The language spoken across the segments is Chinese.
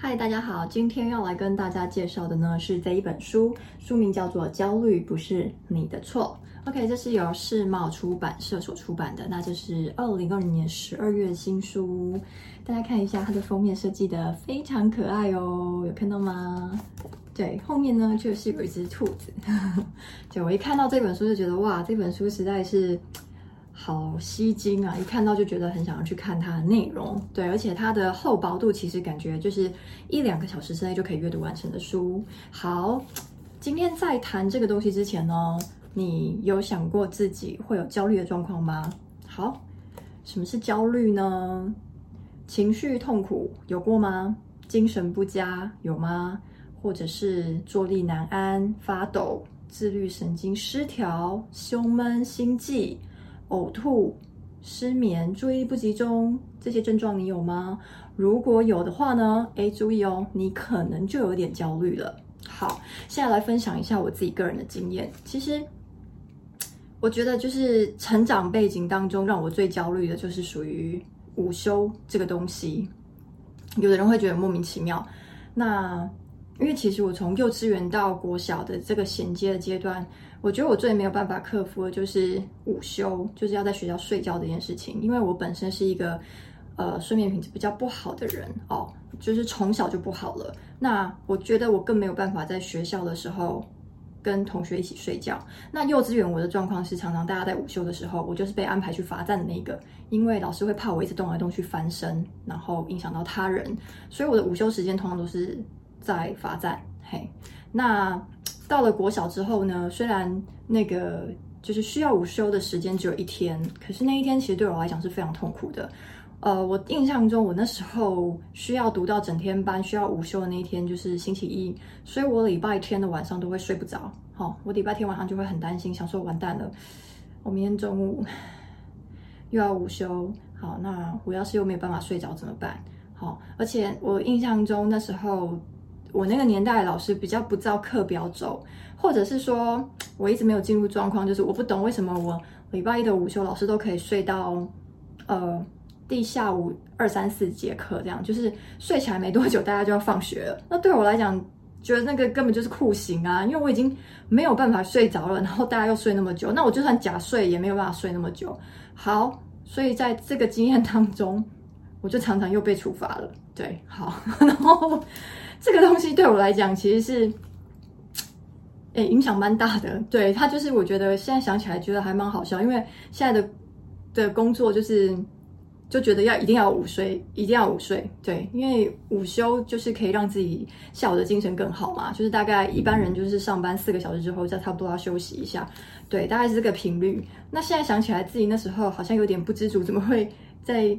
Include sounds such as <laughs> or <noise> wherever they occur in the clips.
嗨，大家好，今天要来跟大家介绍的呢是这一本书，书名叫做《焦虑不是你的错》。OK，这是由世茂出版社所出版的，那就是二零二零年十二月新书。大家看一下它的封面设计的非常可爱哦，有看到吗？对，后面呢就是有一只兔子。<laughs> 就我一看到这本书就觉得哇，这本书实在是。好吸睛啊！一看到就觉得很想要去看它的内容，对，而且它的厚薄度其实感觉就是一两个小时之内就可以阅读完成的书。好，今天在谈这个东西之前呢，你有想过自己会有焦虑的状况吗？好，什么是焦虑呢？情绪痛苦有过吗？精神不佳有吗？或者是坐立难安、发抖、自律神经失调、胸闷、心悸？呕吐、失眠、注意力不集中，这些症状你有吗？如果有的话呢？诶，注意哦，你可能就有点焦虑了。好，现在来分享一下我自己个人的经验。其实，我觉得就是成长背景当中让我最焦虑的就是属于午休这个东西。有的人会觉得莫名其妙，那。因为其实我从幼稚园到国小的这个衔接的阶段，我觉得我最没有办法克服的就是午休，就是要在学校睡觉这件事情。因为我本身是一个呃睡眠品质比较不好的人哦，就是从小就不好了。那我觉得我更没有办法在学校的时候跟同学一起睡觉。那幼稚园我的状况是，常常大家在午休的时候，我就是被安排去罚站的那个，因为老师会怕我一直动来动去翻身，然后影响到他人，所以我的午休时间通常都是。在罚站，嘿，那到了国小之后呢？虽然那个就是需要午休的时间只有一天，可是那一天其实对我来讲是非常痛苦的。呃，我印象中我那时候需要读到整天班，需要午休的那一天就是星期一，所以我礼拜天的晚上都会睡不着。好，我礼拜天晚上就会很担心，想说完蛋了，我明天中午 <laughs> 又要午休，好，那我要是又没有办法睡着怎么办？好，而且我印象中那时候。我那个年代的老师比较不照课表走，或者是说我一直没有进入状况，就是我不懂为什么我礼拜一的午休老师都可以睡到，呃，第下午二三四节课这样，就是睡起来没多久大家就要放学了。那对我来讲，觉得那个根本就是酷刑啊，因为我已经没有办法睡着了，然后大家又睡那么久，那我就算假睡也没有办法睡那么久。好，所以在这个经验当中，我就常常又被处罚了。对，好，<laughs> 然后。这个东西对我来讲其实是，诶，影响蛮大的。对，它就是我觉得现在想起来觉得还蛮好笑，因为现在的的工作就是就觉得要一定要午睡，一定要午睡。对，因为午休就是可以让自己下午的精神更好嘛。就是大概一般人就是上班四个小时之后，再差不多要休息一下。对，大概是这个频率。那现在想起来自己那时候好像有点不知足，怎么会在？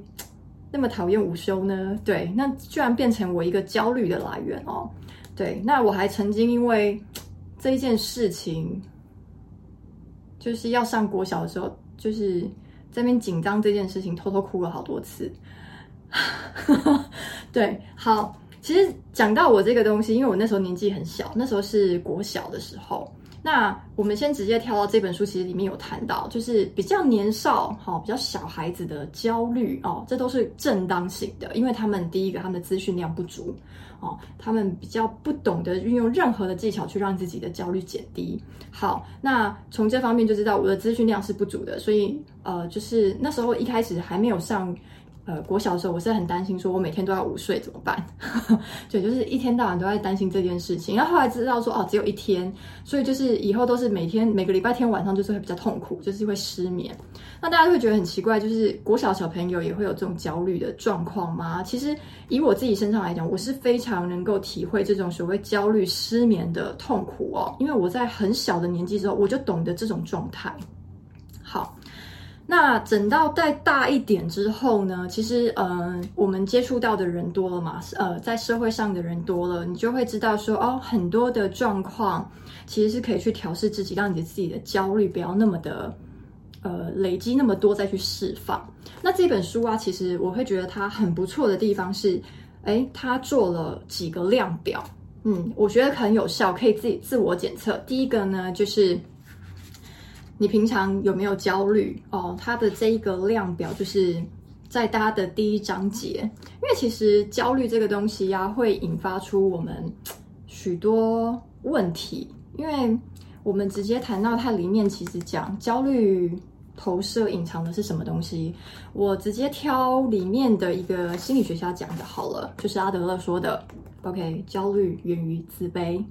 那么讨厌午休呢？对，那居然变成我一个焦虑的来源哦。对，那我还曾经因为这一件事情，就是要上国小的时候，就是在那边紧张这件事情，偷偷哭了好多次。<laughs> 对，好，其实讲到我这个东西，因为我那时候年纪很小，那时候是国小的时候。那我们先直接跳到这本书，其实里面有谈到，就是比较年少哈、哦，比较小孩子的焦虑哦，这都是正当性的，因为他们第一个他们的资讯量不足哦，他们比较不懂得运用任何的技巧去让自己的焦虑减低。好，那从这方面就知道我的资讯量是不足的，所以呃，就是那时候一开始还没有上。呃，国小的时候我是很担心，说我每天都要午睡怎么办？<laughs> 对，就是一天到晚都在担心这件事情。然后后来知道说，哦，只有一天，所以就是以后都是每天每个礼拜天晚上就是会比较痛苦，就是会失眠。那大家就会觉得很奇怪，就是国小小朋友也会有这种焦虑的状况吗？其实以我自己身上来讲，我是非常能够体会这种所谓焦虑失眠的痛苦哦，因为我在很小的年纪之后我就懂得这种状态。好。那等到再大一点之后呢？其实，呃，我们接触到的人多了嘛，呃，在社会上的人多了，你就会知道说，哦，很多的状况其实是可以去调试自己，让你的自己的焦虑不要那么的，呃，累积那么多再去释放。那这本书啊，其实我会觉得它很不错的地方是，诶，它做了几个量表，嗯，我觉得很有效，可以自己自我检测。第一个呢，就是。你平常有没有焦虑哦？它的这一个量表就是在大家的第一章节，因为其实焦虑这个东西呀、啊，会引发出我们许多问题。因为我们直接谈到它里面，其实讲焦虑投射隐藏的是什么东西。我直接挑里面的一个心理学家讲的好了，就是阿德勒说的。OK，焦虑源于自卑。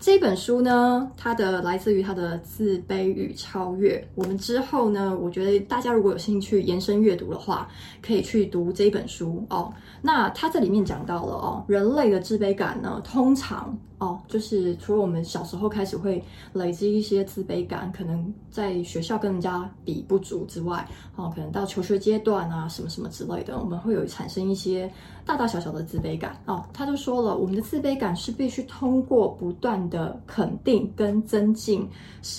这本书呢，它的来自于它的自卑与超越。我们之后呢，我觉得大家如果有兴趣延伸阅读的话，可以去读这本书哦。那它这里面讲到了哦，人类的自卑感呢，通常哦，就是除了我们小时候开始会累积一些自卑感，可能在学校跟人家比不足之外，哦，可能到求学阶段啊，什么什么之类的，我们会有产生一些大大小小的自卑感哦。他就说了，我们的自卑感是必须通过不断的肯定跟增进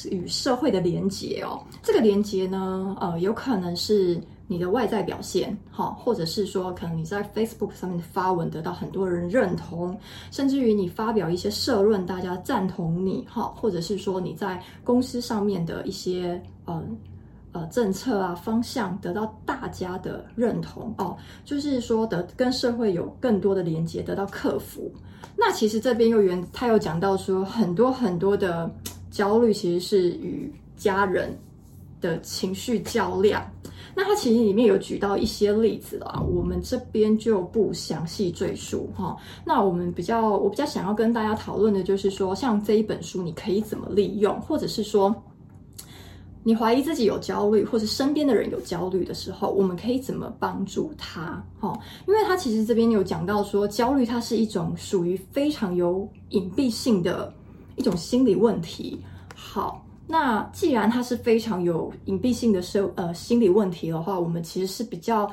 与社会的连接哦，这个连接呢，呃，有可能是你的外在表现，哈，或者是说，可能你在 Facebook 上面发文得到很多人认同，甚至于你发表一些社论，大家赞同你，哈，或者是说你在公司上面的一些，呃，呃，政策啊方向得到大家的认同哦，就是说的跟社会有更多的连接，得到克服。那其实这边又原他又讲到说，很多很多的焦虑其实是与家人的情绪较量。那他其实里面有举到一些例子啦，我们这边就不详细赘述哈。那我们比较我比较想要跟大家讨论的就是说，像这一本书你可以怎么利用，或者是说。你怀疑自己有焦虑，或者身边的人有焦虑的时候，我们可以怎么帮助他？哈，因为他其实这边有讲到说，焦虑它是一种属于非常有隐蔽性的一种心理问题。好，那既然它是非常有隐蔽性的社呃心理问题的话，我们其实是比较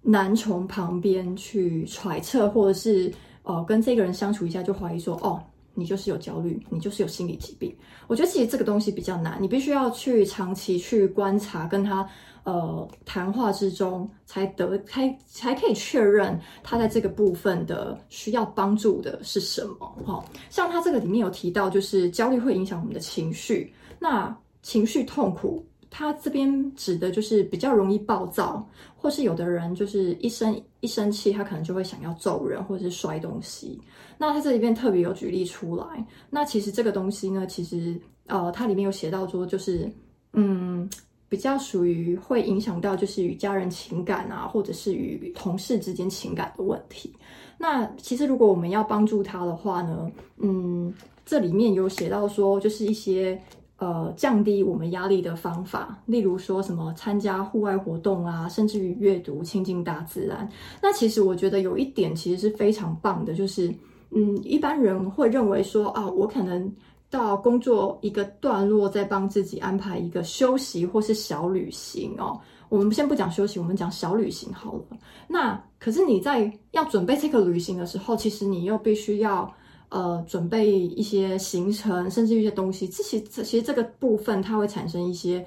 难从旁边去揣测，或者是呃跟这个人相处一下就怀疑说哦。你就是有焦虑，你就是有心理疾病。我觉得其实这个东西比较难，你必须要去长期去观察，跟他呃谈话之中，才得才才可以确认他在这个部分的需要帮助的是什么。哈、像他这个里面有提到，就是焦虑会影响我们的情绪，那情绪痛苦。他这边指的就是比较容易暴躁，或是有的人就是一生一生气，他可能就会想要揍人或者是摔东西。那他这里边特别有举例出来。那其实这个东西呢，其实呃，它里面有写到说，就是嗯，比较属于会影响到就是与家人情感啊，或者是与同事之间情感的问题。那其实如果我们要帮助他的话呢，嗯，这里面有写到说，就是一些。呃，降低我们压力的方法，例如说什么参加户外活动啊，甚至于阅读、亲近大自然。那其实我觉得有一点其实是非常棒的，就是嗯，一般人会认为说啊，我可能到工作一个段落，再帮自己安排一个休息或是小旅行哦。我们先不讲休息，我们讲小旅行好了。那可是你在要准备这个旅行的时候，其实你又必须要。呃，准备一些行程，甚至一些东西，这些其实这个部分它会产生一些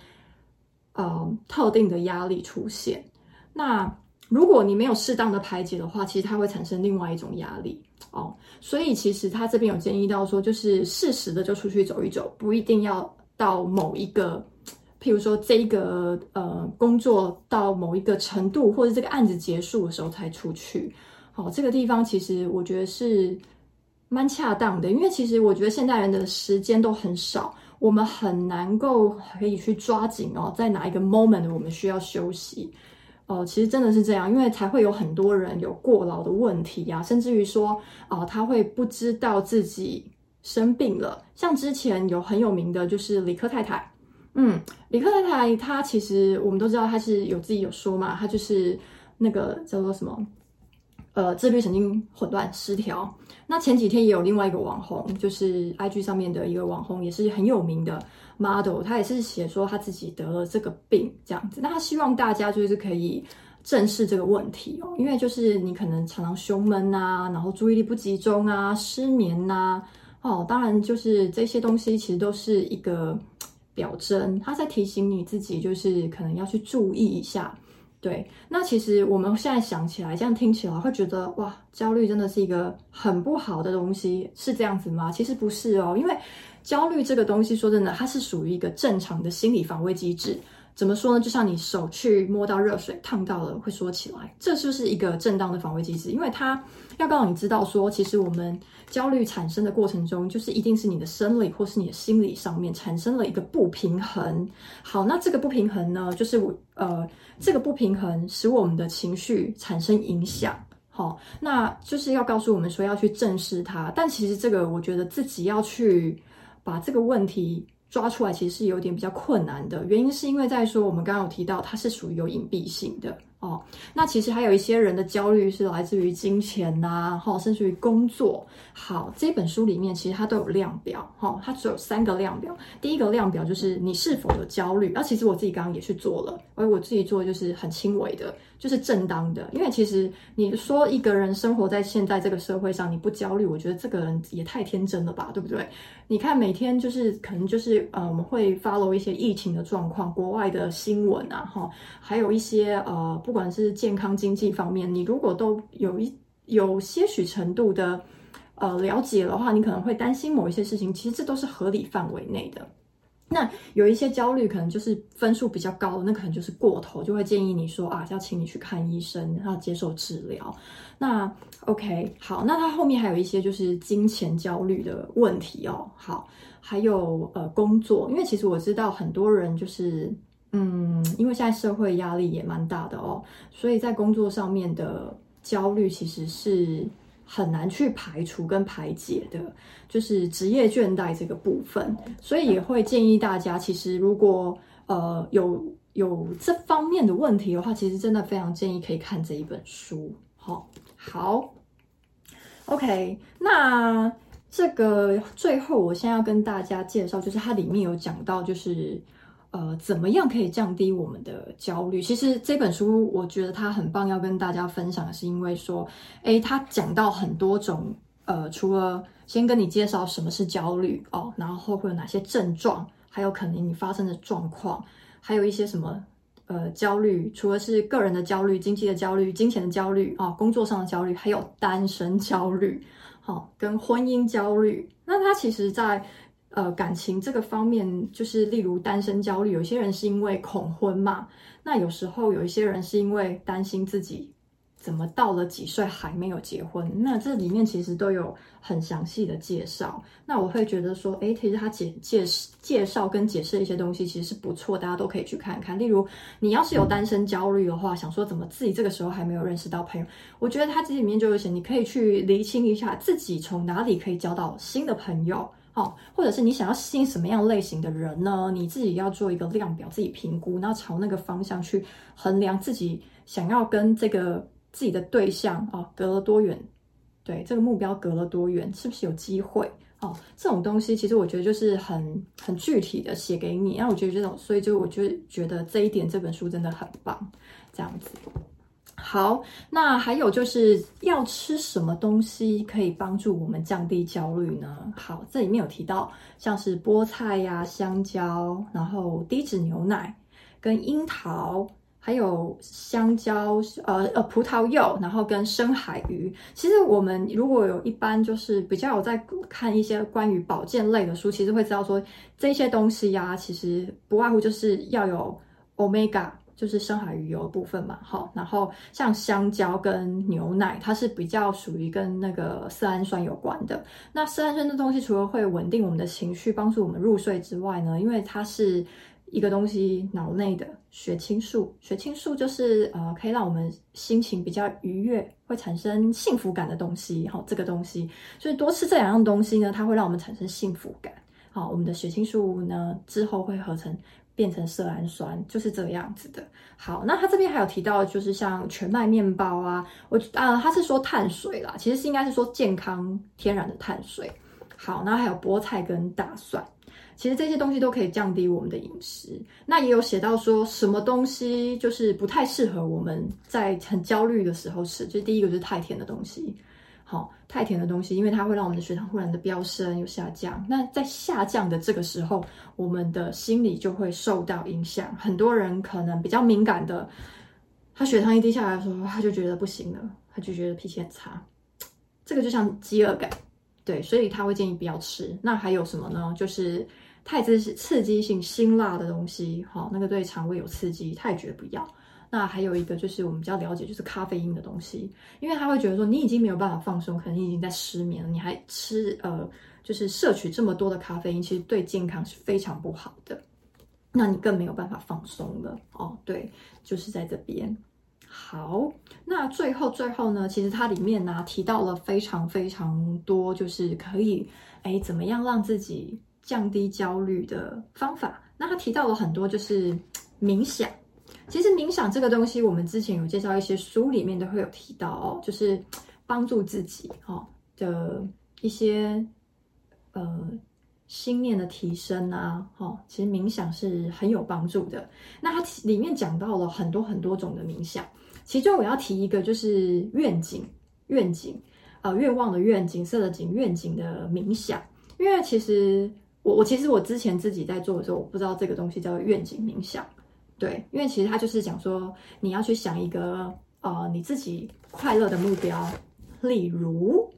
呃特定的压力出现。那如果你没有适当的排解的话，其实它会产生另外一种压力哦。所以其实他这边有建议到说，就是适时的就出去走一走，不一定要到某一个，譬如说这一个呃工作到某一个程度，或者这个案子结束的时候才出去。好，这个地方其实我觉得是。蛮恰当的，因为其实我觉得现代人的时间都很少，我们很难够可以去抓紧哦，在哪一个 moment 我们需要休息哦、其实真的是这样，因为才会有很多人有过劳的问题呀、啊，甚至于说啊、呃，他会不知道自己生病了。像之前有很有名的就是李克太太，嗯，李克太太她其实我们都知道她是有自己有说嘛，她就是那个叫做什么？呃，自律神经混乱失调。那前几天也有另外一个网红，就是 IG 上面的一个网红，也是很有名的 model，他也是写说他自己得了这个病这样子。那他希望大家就是可以正视这个问题哦，因为就是你可能常常胸闷啊，然后注意力不集中啊，失眠呐、哦，当然就是这些东西其实都是一个表征，他在提醒你自己，就是可能要去注意一下。对，那其实我们现在想起来，这样听起来会觉得哇，焦虑真的是一个很不好的东西，是这样子吗？其实不是哦，因为焦虑这个东西，说真的，它是属于一个正常的心理防卫机制。怎么说呢？就像你手去摸到热水，烫到了会缩起来，这就是一个正当的防卫机制，因为它要告诉你知道说，其实我们焦虑产生的过程中，就是一定是你的生理或是你的心理上面产生了一个不平衡。好，那这个不平衡呢，就是我呃，这个不平衡使我们的情绪产生影响。好，那就是要告诉我们说要去正视它，但其实这个我觉得自己要去把这个问题。抓出来其实是有点比较困难的，原因是因为在说我们刚刚有提到，它是属于有隐蔽性的。哦，那其实还有一些人的焦虑是来自于金钱呐、啊，哈，甚至于工作。好，这本书里面其实它都有量表，哈，它只有三个量表。第一个量表就是你是否有焦虑，那、其实我自己刚刚也去做了，而我自己做就是很轻微的，就是正当的。因为其实你说一个人生活在现在这个社会上，你不焦虑，我觉得这个人也太天真了吧，对不对？你看每天就是可能就是呃，我们会 follow 一些疫情的状况，国外的新闻啊，哈，还有一些呃不。不管是健康经济方面，你如果都有一有些许程度的呃了解的话，你可能会担心某一些事情，其实这都是合理范围内的。那有一些焦虑，可能就是分数比较高，那可能就是过头，就会建议你说啊，要请你去看医生，要接受治疗。那 OK，好，那他后面还有一些就是金钱焦虑的问题哦。好，还有呃工作，因为其实我知道很多人就是。嗯，因为现在社会压力也蛮大的哦，所以在工作上面的焦虑其实是很难去排除跟排解的，就是职业倦怠这个部分。所以也会建议大家，其实如果呃有有这方面的问题的话，其实真的非常建议可以看这一本书。好，好，OK，那这个最后我先要跟大家介绍，就是它里面有讲到，就是。呃，怎么样可以降低我们的焦虑？其实这本书我觉得它很棒，要跟大家分享的是，因为说，诶，它讲到很多种，呃，除了先跟你介绍什么是焦虑哦，然后会有哪些症状，还有可能你发生的状况，还有一些什么，呃，焦虑，除了是个人的焦虑、经济的焦虑、金钱的焦虑啊、工作上的焦虑，还有单身焦虑，好、跟婚姻焦虑。那它其实，在呃，感情这个方面，就是例如单身焦虑，有些人是因为恐婚嘛，那有时候有一些人是因为担心自己怎么到了几岁还没有结婚，那这里面其实都有很详细的介绍。那我会觉得说，诶，其实他解介介绍跟解释一些东西其实是不错，大家都可以去看看。例如，你要是有单身焦虑的话，想说怎么自己这个时候还没有认识到朋友，我觉得他这里面就有写，你可以去厘清一下自己从哪里可以交到新的朋友。好，或者是你想要吸引什么样类型的人呢？你自己要做一个量表，自己评估，然后朝那个方向去衡量自己想要跟这个自己的对象啊，隔了多远？对，这个目标隔了多远？是不是有机会？哦，这种东西其实我觉得就是很很具体的写给你。那我觉得这种，所以就我就觉得这一点这本书真的很棒，这样子。好，那还有就是要吃什么东西可以帮助我们降低焦虑呢？好，这里面有提到像是菠菜呀、香蕉，然后低脂牛奶跟樱桃，还有香蕉，呃呃葡萄柚，然后跟深海鱼。其实我们如果有一般就是比较有在看一些关于保健类的书，其实会知道说这些东西呀、其实不外乎就是要有 Omega。就是深海鱼油的部分嘛，好，然后像香蕉跟牛奶，它是比较属于跟那个色氨酸有关的。那色氨酸这东西，除了会稳定我们的情绪，帮助我们入睡之外呢，因为它是一个东西，脑内的血清素，血清素就是呃，可以让我们心情比较愉悦，会产生幸福感的东西。好，这个东西，所以多吃这两样东西呢，它会让我们产生幸福感。好，我们的血清素呢，之后会合成。变成色氨酸就是这个样子的。好，那他这边还有提到，就是像全麦面包啊，我啊，他是说碳水啦，其实是应该是说健康天然的碳水。好，那还有菠菜跟大蒜，其实这些东西都可以降低我们的饮食。那也有写到说什么东西就是不太适合我们在很焦虑的时候吃，就是第一个就是太甜的东西。好，太甜的东西，因为它会让我们的血糖忽然的飙升又下降。那在下降的这个时候，我们的心理就会受到影响。很多人可能比较敏感的，他血糖一低下来的时候，他就觉得不行了，他就觉得脾气很差。这个就像饥饿感，对，所以他会建议不要吃。那还有什么呢？就是太刺刺激性辛辣的东西，好，那个对肠胃有刺激，他也觉得不要。那还有一个就是我们比较了解，就是咖啡因的东西，因为他会觉得说你已经没有办法放松，可能你已经在失眠了，你还吃呃，就是摄取这么多的咖啡因，其实对健康是非常不好的。那你更没有办法放松了哦。对，就是在这边。好，那最后最后呢，其实它里面呢提到了非常非常多，就是可以哎怎么样让自己降低焦虑的方法。那他提到了很多，就是冥想。其实冥想这个东西，我们之前有介绍一些书里面都会有提到哦，就是帮助自己哦的一些呃心念的提升啊，哦，其实冥想是很有帮助的。那它里面讲到了很多很多种的冥想，其中我要提一个就是愿景，愿景，呃，愿望的愿景色的景，愿景的冥想。因为其实我我其实我之前自己在做的时候，我不知道这个东西叫愿景冥想。对，因为其实他就是讲说，你要去想一个呃你自己快乐的目标，例如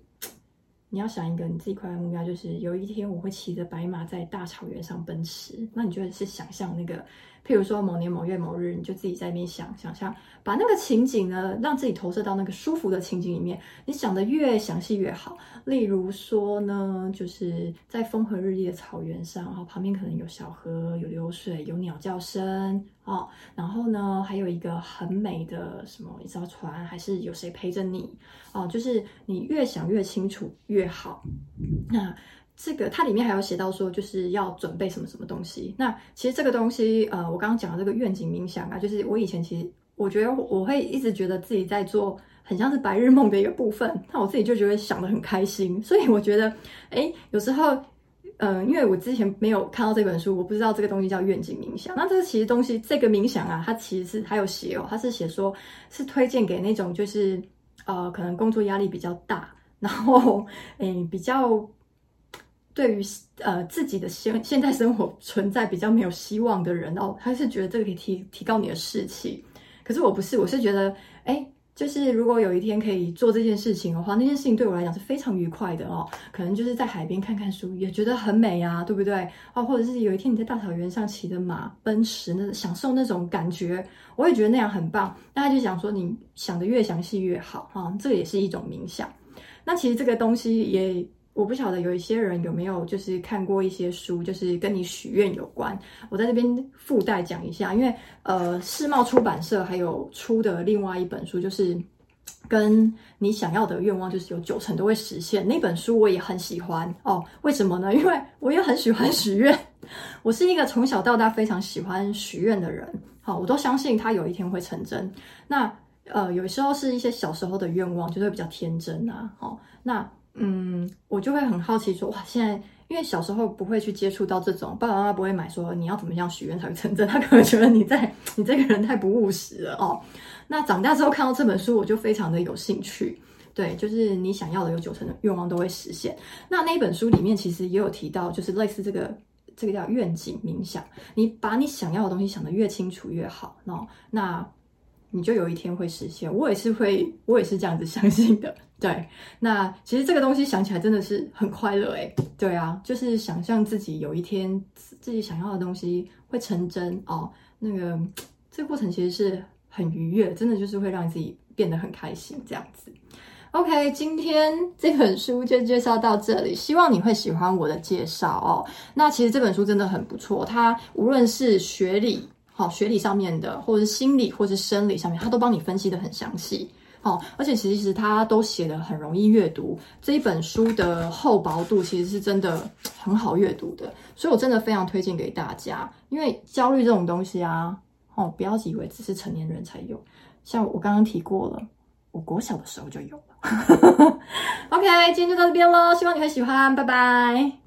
你要想一个你自己快乐目标，就是有一天我会骑着白马在大草原上奔驰，那你就是想象那个。譬如说某年某月某日，你就自己在那边想想象，把那个情景呢，让自己投射到那个舒服的情景里面。你想的越详细越好。例如说呢，就是在风和日丽的草原上，然后旁边可能有小河、有流水、有鸟叫声哦。然后呢，还有一个很美的什么一艘船，还是有谁陪着你哦？就是你越想越清楚越好。那。这个它里面还有写到说，就是要准备什么什么东西。那其实这个东西，呃，我刚刚讲的这个愿景冥想啊，就是我以前其实我觉得我会一直觉得自己在做很像是白日梦的一个部分，那我自己就觉得想得很开心。所以我觉得，诶，有时候，嗯、呃，因为我之前没有看到这本书，我不知道这个东西叫愿景冥想。那这个其实东西，这个冥想啊，它其实是还有写哦，它是写说是推荐给那种就是呃，可能工作压力比较大，然后诶比较。对于呃自己的现现在生活存在比较没有希望的人哦，他是觉得这个可以提提高你的士气。可是我不是，我是觉得，哎，就是如果有一天可以做这件事情的话，那件事情对我来讲是非常愉快的哦。可能就是在海边看看书，也觉得很美啊，对不对？哦，或者是有一天你在大草原上骑着马奔驰，那享受那种感觉，我也觉得那样很棒。那他就想说，你想的越详细越好啊，这个也是一种冥想。那其实这个东西也。我不晓得有一些人有没有就是看过一些书，就是跟你许愿有关。我在这边附带讲一下，因为呃，世茂出版社还有出的另外一本书，就是跟你想要的愿望就是有九成都会实现。那本书我也很喜欢哦。为什么呢？<laughs> 因为我也很喜欢许愿。我是一个从小到大非常喜欢许愿的人。好，我都相信它有一天会成真。那呃，有时候是一些小时候的愿望，就会比较天真啊。好，那。嗯，我就会很好奇说，哇，现在因为小时候不会去接触到这种，爸爸妈妈不会买说你要怎么样许愿才会成真，他可能觉得你在 <laughs> 你这个人太不务实了哦。那长大之后看到这本书，我就非常的有兴趣。对，就是你想要的有九成的愿望都会实现。那那一本书里面其实也有提到，就是类似这个这个叫愿景冥想，你把你想要的东西想得越清楚越好哦。那你就有一天会实现，我也是会，我也是这样子相信的。<laughs> 对，那其实这个东西想起来真的是很快乐诶。对啊，就是想象自己有一天自己想要的东西会成真哦。那个这个过程其实是很愉悦，真的就是会让自己变得很开心这样子。OK，今天这本书就介绍到这里，希望你会喜欢我的介绍哦。那其实这本书真的很不错，它无论是学理。好，学理上面的，或者是心理，或者是生理上面，他都帮你分析得很详细。好，而且其实他都写得很容易阅读。这一本书的厚薄度其实是真的很好阅读的，所以我真的非常推荐给大家。因为焦虑这种东西啊，哦，不要以为只是成年人才有，像我刚刚提过了，我国小的时候就有了。<laughs> OK，今天就到这边喽，希望你会喜欢，拜拜。